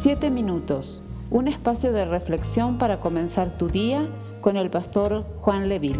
Siete minutos, un espacio de reflexión para comenzar tu día con el pastor Juan Leville.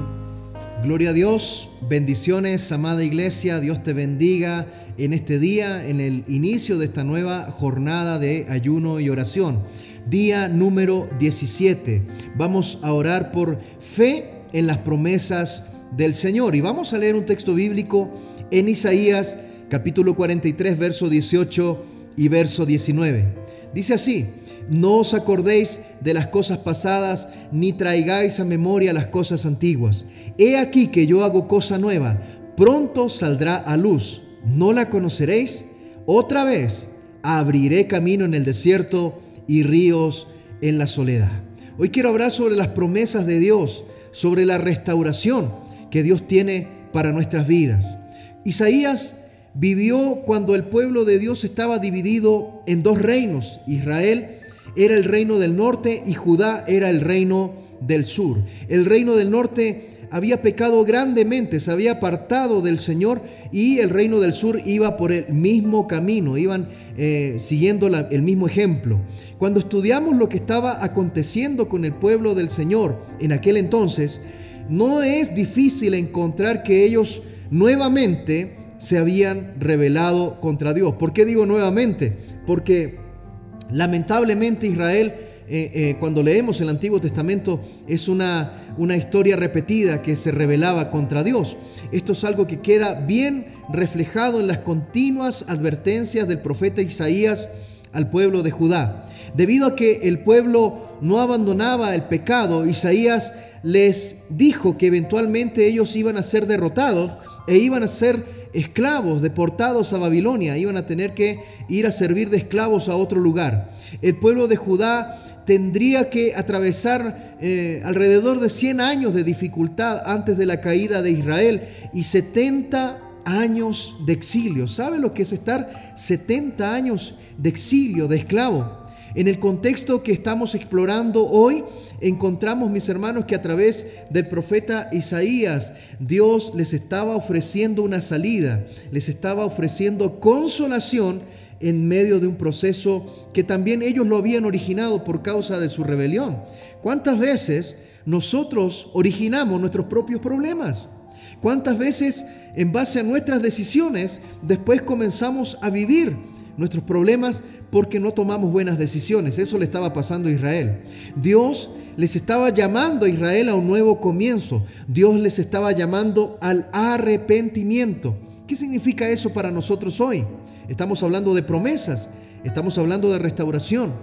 Gloria a Dios, bendiciones, amada iglesia, Dios te bendiga en este día, en el inicio de esta nueva jornada de ayuno y oración. Día número 17. Vamos a orar por fe en las promesas del Señor y vamos a leer un texto bíblico en Isaías capítulo 43, verso 18 y verso 19. Dice así, no os acordéis de las cosas pasadas, ni traigáis a memoria las cosas antiguas. He aquí que yo hago cosa nueva, pronto saldrá a luz. ¿No la conoceréis? Otra vez abriré camino en el desierto y ríos en la soledad. Hoy quiero hablar sobre las promesas de Dios, sobre la restauración que Dios tiene para nuestras vidas. Isaías vivió cuando el pueblo de Dios estaba dividido en dos reinos. Israel era el reino del norte y Judá era el reino del sur. El reino del norte había pecado grandemente, se había apartado del Señor y el reino del sur iba por el mismo camino, iban eh, siguiendo el mismo ejemplo. Cuando estudiamos lo que estaba aconteciendo con el pueblo del Señor en aquel entonces, no es difícil encontrar que ellos nuevamente se habían rebelado contra Dios. ¿Por qué digo nuevamente? Porque lamentablemente Israel, eh, eh, cuando leemos el Antiguo Testamento, es una, una historia repetida que se rebelaba contra Dios. Esto es algo que queda bien reflejado en las continuas advertencias del profeta Isaías al pueblo de Judá. Debido a que el pueblo no abandonaba el pecado, Isaías les dijo que eventualmente ellos iban a ser derrotados e iban a ser esclavos deportados a Babilonia, iban a tener que ir a servir de esclavos a otro lugar. El pueblo de Judá tendría que atravesar eh, alrededor de 100 años de dificultad antes de la caída de Israel y 70 años de exilio. ¿Sabe lo que es estar 70 años de exilio, de esclavo? En el contexto que estamos explorando hoy, encontramos, mis hermanos, que a través del profeta Isaías, Dios les estaba ofreciendo una salida, les estaba ofreciendo consolación en medio de un proceso que también ellos lo habían originado por causa de su rebelión. ¿Cuántas veces nosotros originamos nuestros propios problemas? ¿Cuántas veces en base a nuestras decisiones después comenzamos a vivir nuestros problemas porque no tomamos buenas decisiones? Eso le estaba pasando a Israel. Dios les estaba llamando a Israel a un nuevo comienzo. Dios les estaba llamando al arrepentimiento. ¿Qué significa eso para nosotros hoy? Estamos hablando de promesas, estamos hablando de restauración.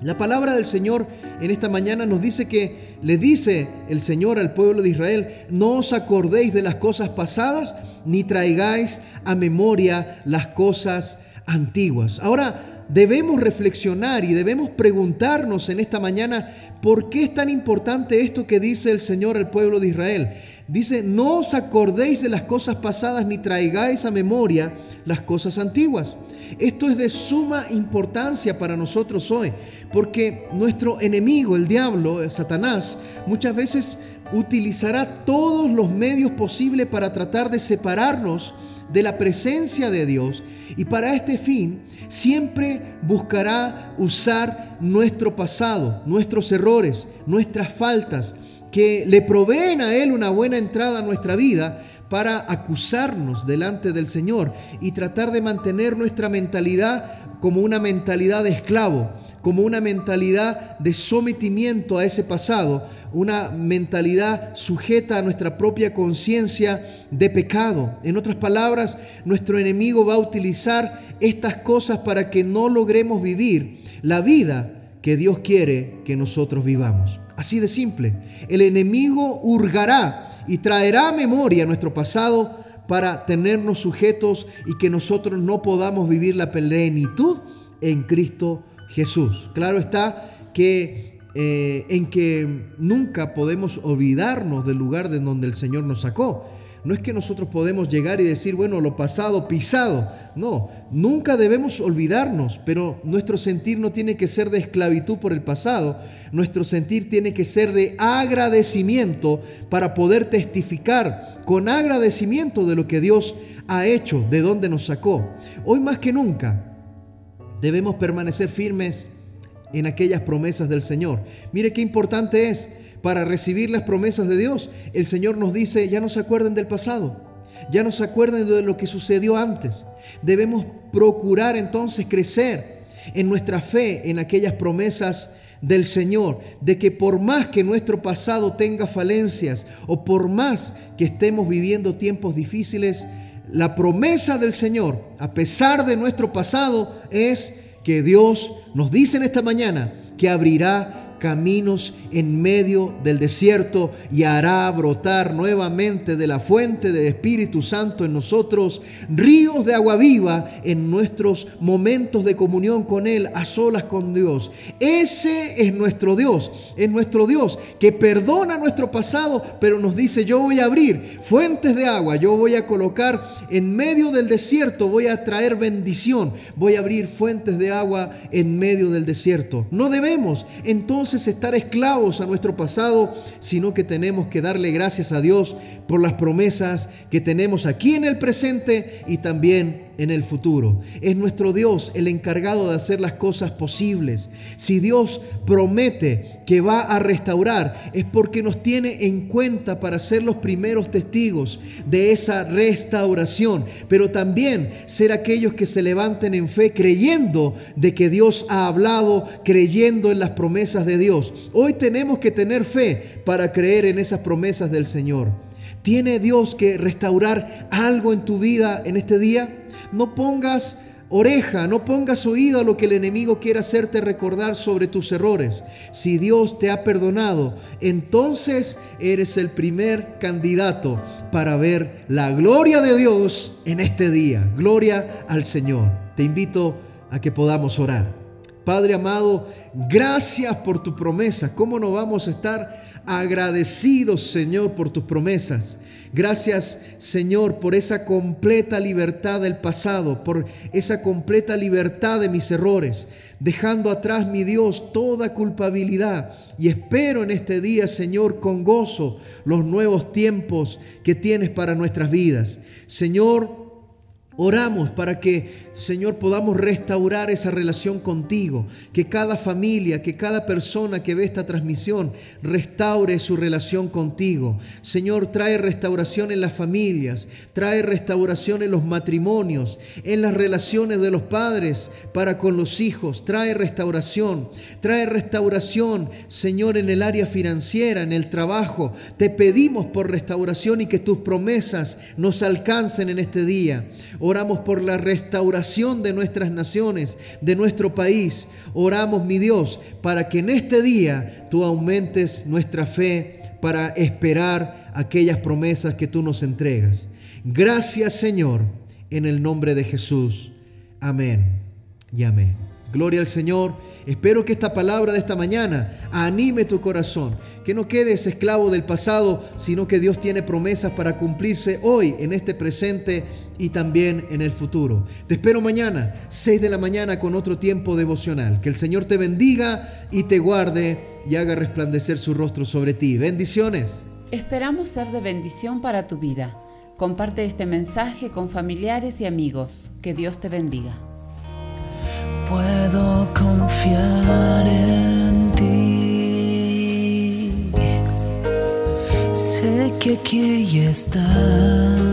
La palabra del Señor en esta mañana nos dice que le dice el Señor al pueblo de Israel, no os acordéis de las cosas pasadas, ni traigáis a memoria las cosas antiguas. Ahora, debemos reflexionar y debemos preguntarnos en esta mañana por qué es tan importante esto que dice el Señor al pueblo de Israel. Dice, no os acordéis de las cosas pasadas ni traigáis a memoria las cosas antiguas. Esto es de suma importancia para nosotros hoy, porque nuestro enemigo, el diablo, Satanás, muchas veces utilizará todos los medios posibles para tratar de separarnos de la presencia de Dios. Y para este fin siempre buscará usar nuestro pasado, nuestros errores, nuestras faltas, que le proveen a Él una buena entrada a nuestra vida para acusarnos delante del Señor y tratar de mantener nuestra mentalidad como una mentalidad de esclavo, como una mentalidad de sometimiento a ese pasado, una mentalidad sujeta a nuestra propia conciencia de pecado. En otras palabras, nuestro enemigo va a utilizar estas cosas para que no logremos vivir la vida que Dios quiere que nosotros vivamos. Así de simple. El enemigo hurgará y traerá a memoria nuestro pasado para tenernos sujetos y que nosotros no podamos vivir la plenitud en Cristo Jesús. Claro está que eh, en que nunca podemos olvidarnos del lugar de donde el Señor nos sacó. No es que nosotros podemos llegar y decir, bueno, lo pasado pisado. No, nunca debemos olvidarnos, pero nuestro sentir no tiene que ser de esclavitud por el pasado. Nuestro sentir tiene que ser de agradecimiento para poder testificar con agradecimiento de lo que Dios ha hecho, de dónde nos sacó. Hoy más que nunca Debemos permanecer firmes en aquellas promesas del Señor. Mire qué importante es para recibir las promesas de Dios. El Señor nos dice, ya no se acuerden del pasado, ya no se acuerden de lo que sucedió antes. Debemos procurar entonces crecer en nuestra fe en aquellas promesas del Señor, de que por más que nuestro pasado tenga falencias o por más que estemos viviendo tiempos difíciles, la promesa del Señor, a pesar de nuestro pasado, es que Dios nos dice en esta mañana que abrirá caminos en medio del desierto y hará brotar nuevamente de la fuente del Espíritu Santo en nosotros ríos de agua viva en nuestros momentos de comunión con Él, a solas con Dios. Ese es nuestro Dios, es nuestro Dios que perdona nuestro pasado, pero nos dice, yo voy a abrir fuentes de agua, yo voy a colocar en medio del desierto, voy a traer bendición, voy a abrir fuentes de agua en medio del desierto. No debemos entonces estar esclavos a nuestro pasado, sino que tenemos que darle gracias a Dios por las promesas que tenemos aquí en el presente y también en el futuro. Es nuestro Dios el encargado de hacer las cosas posibles. Si Dios promete que va a restaurar, es porque nos tiene en cuenta para ser los primeros testigos de esa restauración, pero también ser aquellos que se levanten en fe creyendo de que Dios ha hablado, creyendo en las promesas de Dios. Hoy tenemos que tener fe para creer en esas promesas del Señor. ¿Tiene Dios que restaurar algo en tu vida en este día? No pongas oreja, no pongas oído a lo que el enemigo quiere hacerte recordar sobre tus errores. Si Dios te ha perdonado, entonces eres el primer candidato para ver la gloria de Dios en este día. Gloria al Señor. Te invito a que podamos orar. Padre amado, gracias por tu promesa. ¿Cómo no vamos a estar agradecidos, Señor, por tus promesas? Gracias, Señor, por esa completa libertad del pasado, por esa completa libertad de mis errores, dejando atrás, mi Dios, toda culpabilidad. Y espero en este día, Señor, con gozo los nuevos tiempos que tienes para nuestras vidas. Señor, Oramos para que, Señor, podamos restaurar esa relación contigo, que cada familia, que cada persona que ve esta transmisión restaure su relación contigo. Señor, trae restauración en las familias, trae restauración en los matrimonios, en las relaciones de los padres para con los hijos, trae restauración, trae restauración, Señor, en el área financiera, en el trabajo. Te pedimos por restauración y que tus promesas nos alcancen en este día. Oramos por la restauración de nuestras naciones, de nuestro país. Oramos, mi Dios, para que en este día tú aumentes nuestra fe para esperar aquellas promesas que tú nos entregas. Gracias, Señor, en el nombre de Jesús. Amén y amén. Gloria al Señor. Espero que esta palabra de esta mañana anime tu corazón, que no quedes esclavo del pasado, sino que Dios tiene promesas para cumplirse hoy, en este presente y también en el futuro. Te espero mañana, 6 de la mañana, con otro tiempo devocional. Que el Señor te bendiga y te guarde y haga resplandecer su rostro sobre ti. Bendiciones. Esperamos ser de bendición para tu vida. Comparte este mensaje con familiares y amigos. Que Dios te bendiga. Puedo confiar en ti. Sé que aquí estás